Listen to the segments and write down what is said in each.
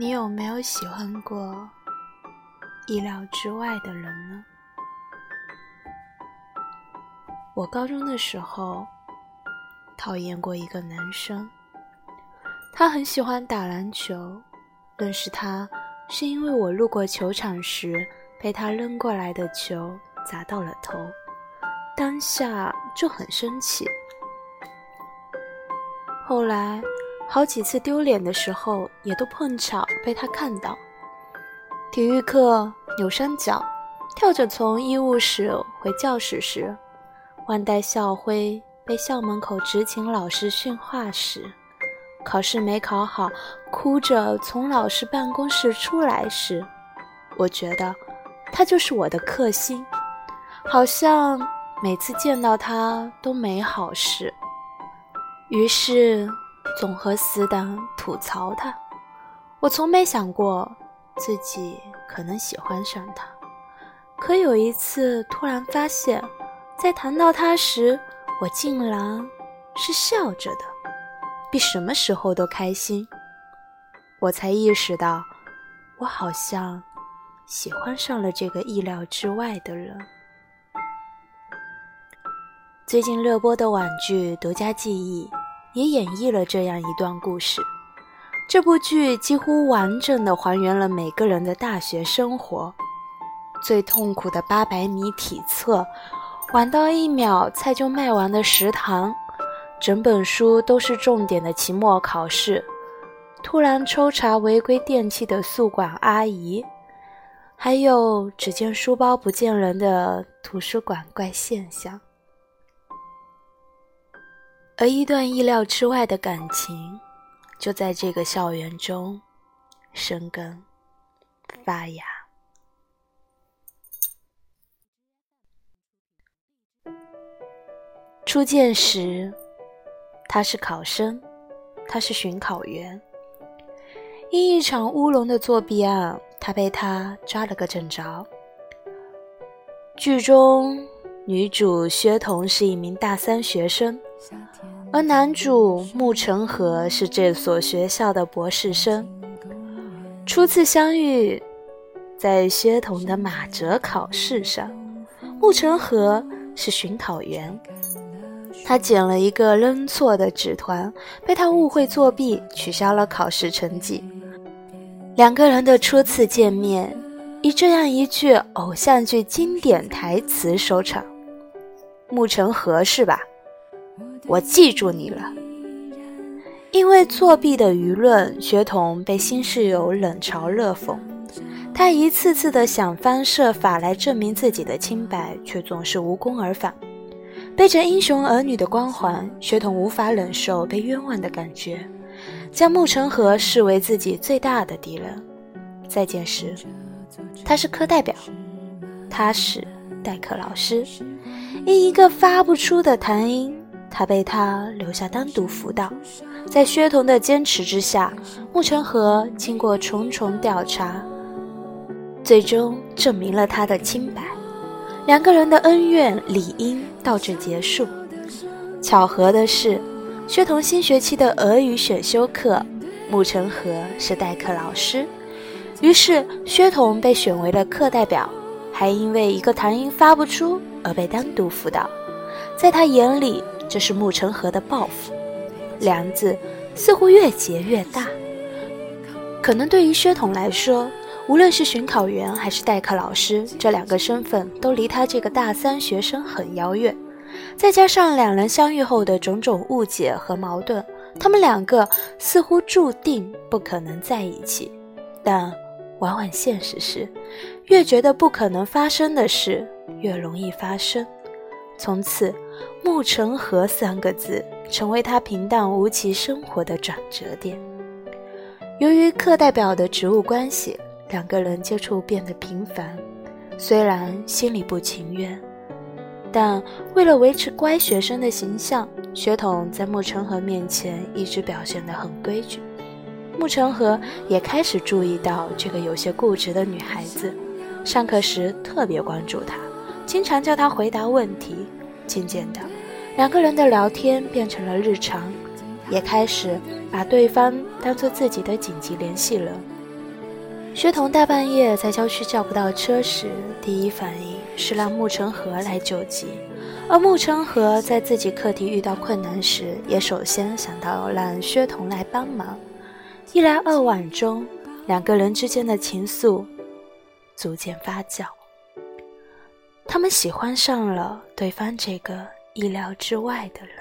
你有没有喜欢过意料之外的人呢？我高中的时候讨厌过一个男生，他很喜欢打篮球。认识他是因为我路过球场时被他扔过来的球砸到了头，当下就很生气。后来。好几次丢脸的时候，也都碰巧被他看到。体育课扭伤脚，跳着从医务室回教室时，万代校徽，被校门口执勤老师训话时，考试没考好，哭着从老师办公室出来时，我觉得他就是我的克星，好像每次见到他都没好事。于是。总和死党吐槽他，我从没想过自己可能喜欢上他。可有一次突然发现，在谈到他时，我竟然是笑着的，比什么时候都开心。我才意识到，我好像喜欢上了这个意料之外的人。最近热播的网剧《独家记忆》。也演绎了这样一段故事。这部剧几乎完整的还原了每个人的大学生活：最痛苦的八百米体测，晚到一秒菜就卖完的食堂，整本书都是重点的期末考试，突然抽查违规电器的宿管阿姨，还有只见书包不见人的图书馆怪现象。而一段意料之外的感情，就在这个校园中生根发芽。初见时，他是考生，他是巡考员。因一场乌龙的作弊案，他被他抓了个正着。剧中女主薛童是一名大三学生。而男主沐橙和是这所学校的博士生。初次相遇，在薛童的马哲考试上，沐橙和是巡考员，他捡了一个扔错的纸团，被他误会作弊，取消了考试成绩。两个人的初次见面，以这样一句偶像剧经典台词收场：“沐橙和是吧？”我记住你了。因为作弊的舆论，学童被新室友冷嘲热讽。他一次次的想方设法来证明自己的清白，却总是无功而返。背着英雄儿女的光环，学童无法忍受被冤枉的感觉，将沐橙和视为自己最大的敌人。再见时，他是课代表，他是代课老师，因一个发不出的弹音。他被他留下单独辅导，在薛童的坚持之下，沐橙和经过重重调查，最终证明了他的清白。两个人的恩怨理应到这结束。巧合的是，薛童新学期的俄语选修课，沐橙和是代课老师，于是薛童被选为了课代表，还因为一个弹音发不出而被单独辅导。在他眼里。这是沐橙河的报复，梁子似乎越结越大。可能对于薛童来说，无论是巡考员还是代课老师，这两个身份都离他这个大三学生很遥远。再加上两人相遇后的种种误解和矛盾，他们两个似乎注定不可能在一起。但往往现实是，越觉得不可能发生的事，越容易发生。从此，沐橙和三个字成为他平淡无奇生活的转折点。由于课代表的职务关系，两个人接触变得频繁。虽然心里不情愿，但为了维持乖学生的形象，学童在沐橙和面前一直表现得很规矩。沐橙和也开始注意到这个有些固执的女孩子，上课时特别关注她。经常叫他回答问题，渐渐的，两个人的聊天变成了日常，也开始把对方当做自己的紧急联系人。薛桐大半夜在郊区叫不到车时，第一反应是让沐橙河来救急；而沐橙河在自己课题遇到困难时，也首先想到让薛桐来帮忙。一来二往中，两个人之间的情愫逐渐发酵，他们喜欢上了对方这个意料之外的人。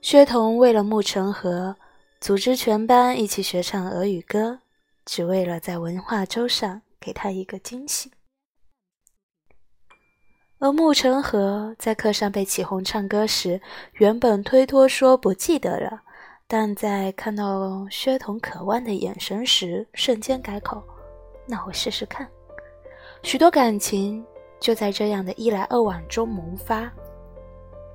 薛童为了沐橙河，组织全班一起学唱俄语歌。只为了在文化周上给他一个惊喜，而沐橙河在课上被起哄唱歌时，原本推脱说不记得了，但在看到薛童渴望的眼神时，瞬间改口：“那我试试看。”许多感情就在这样的一来二往中萌发。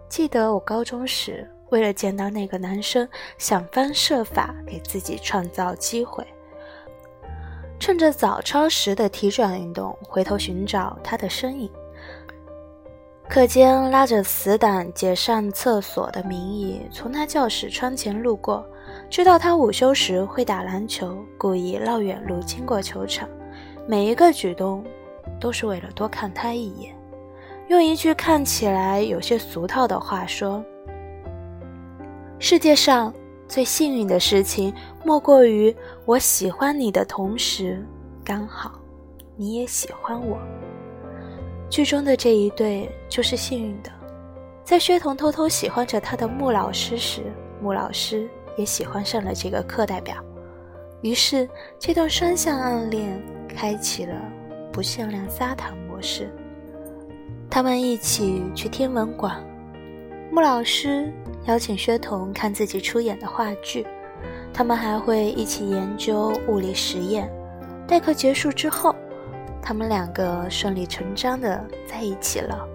记得我高中时，为了见到那个男生，想方设法给自己创造机会。趁着早操时的体转运动，回头寻找他的身影。课间拉着死党解上厕所的名义，从他教室窗前路过，知道他午休时会打篮球，故意绕远路经过球场。每一个举动，都是为了多看他一眼。用一句看起来有些俗套的话说：“世界上。”最幸运的事情，莫过于我喜欢你的同时，刚好你也喜欢我。剧中的这一对就是幸运的，在薛童偷偷喜欢着他的穆老师时，穆老师也喜欢上了这个课代表，于是这段双向暗恋开启了不限量撒糖模式。他们一起去天文馆，穆老师。邀请薛桐看自己出演的话剧，他们还会一起研究物理实验。代课结束之后，他们两个顺理成章的在一起了。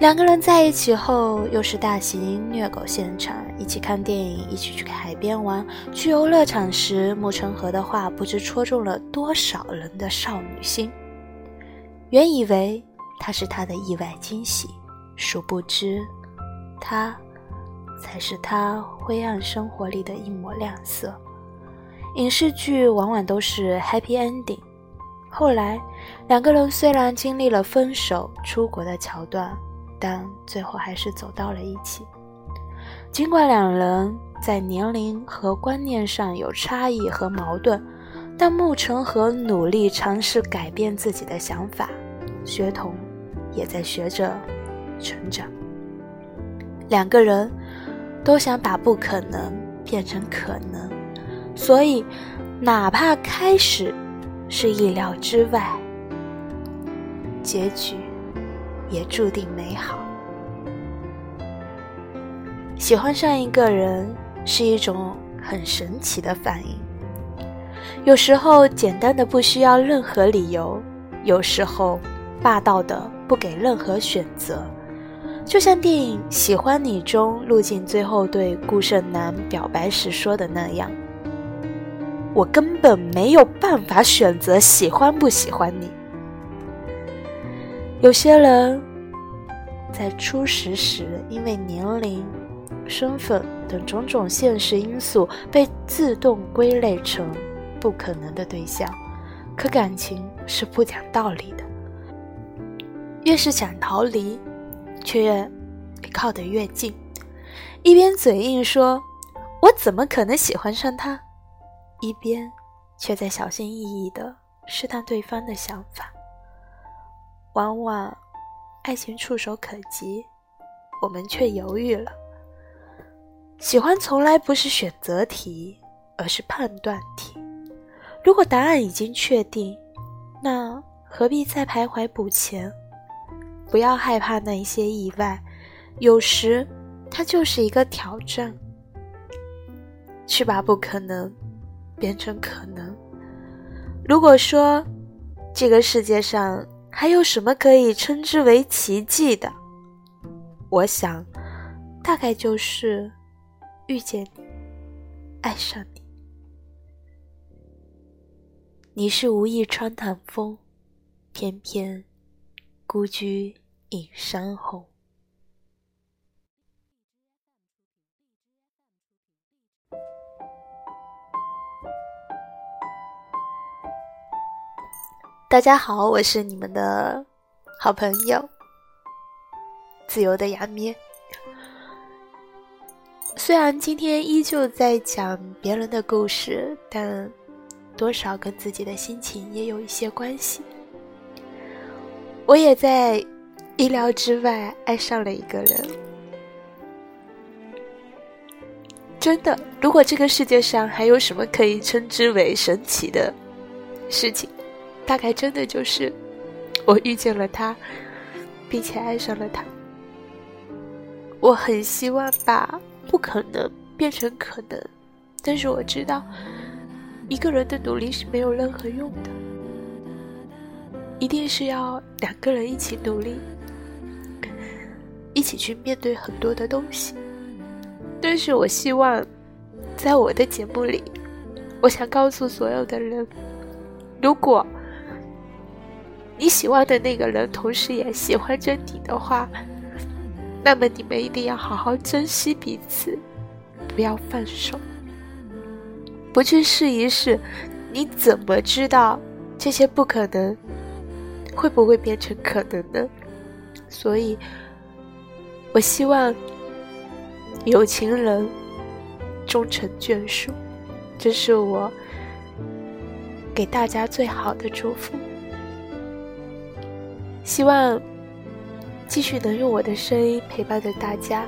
两个人在一起后，又是大型虐狗现场，一起看电影，一起去海边玩。去游乐场时，沐橙河的话不知戳中了多少人的少女心。原以为他是他的意外惊喜，殊不知。他，才是他灰暗生活里的一抹亮色。影视剧往往都是 happy ending。后来，两个人虽然经历了分手、出国的桥段，但最后还是走到了一起。尽管两人在年龄和观念上有差异和矛盾，但沐橙和努力尝试改变自己的想法，学童也在学着成长。两个人都想把不可能变成可能，所以哪怕开始是意料之外，结局也注定美好。喜欢上一个人是一种很神奇的反应，有时候简单的不需要任何理由，有时候霸道的不给任何选择。就像电影《喜欢你》中陆静最后对顾胜男表白时说的那样：“我根本没有办法选择喜欢不喜欢你。”有些人，在初识时因为年龄、身份等种种现实因素被自动归类成不可能的对象，可感情是不讲道理的，越是想逃离。却越靠得越近，一边嘴硬说“我怎么可能喜欢上他”，一边却在小心翼翼地试探对方的想法。往往，爱情触手可及，我们却犹豫了。喜欢从来不是选择题，而是判断题。如果答案已经确定，那何必再徘徊不前？不要害怕那一些意外，有时它就是一个挑战。去把不可能变成可能。如果说这个世界上还有什么可以称之为奇迹的，我想大概就是遇见你，爱上你。你是无意穿堂风，偏偏孤居。引山红。大家好，我是你们的好朋友，自由的牙咩。虽然今天依旧在讲别人的故事，但多少跟自己的心情也有一些关系。我也在意料之外爱上了一个人。真的，如果这个世界上还有什么可以称之为神奇的事情，大概真的就是我遇见了他，并且爱上了他。我很希望把不可能变成可能，但是我知道一个人的努力是没有任何用的，一定是要两个人一起努力，一起去面对很多的东西。但是我希望在我的节目里，我想告诉所有的人，如果。你喜欢的那个人，同时也喜欢着你的话，那么你们一定要好好珍惜彼此，不要放手，不去试一试，你怎么知道这些不可能会不会变成可能呢？所以，我希望有情人终成眷属，这是我给大家最好的祝福。希望继续能用我的声音陪伴着大家，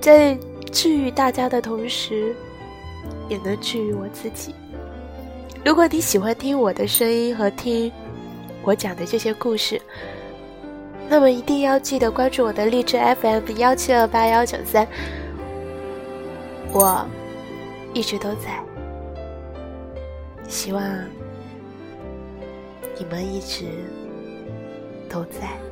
在治愈大家的同时，也能治愈我自己。如果你喜欢听我的声音和听我讲的这些故事，那么一定要记得关注我的励志 FM 幺七二八幺九三，我一直都在。希望你们一直。都在。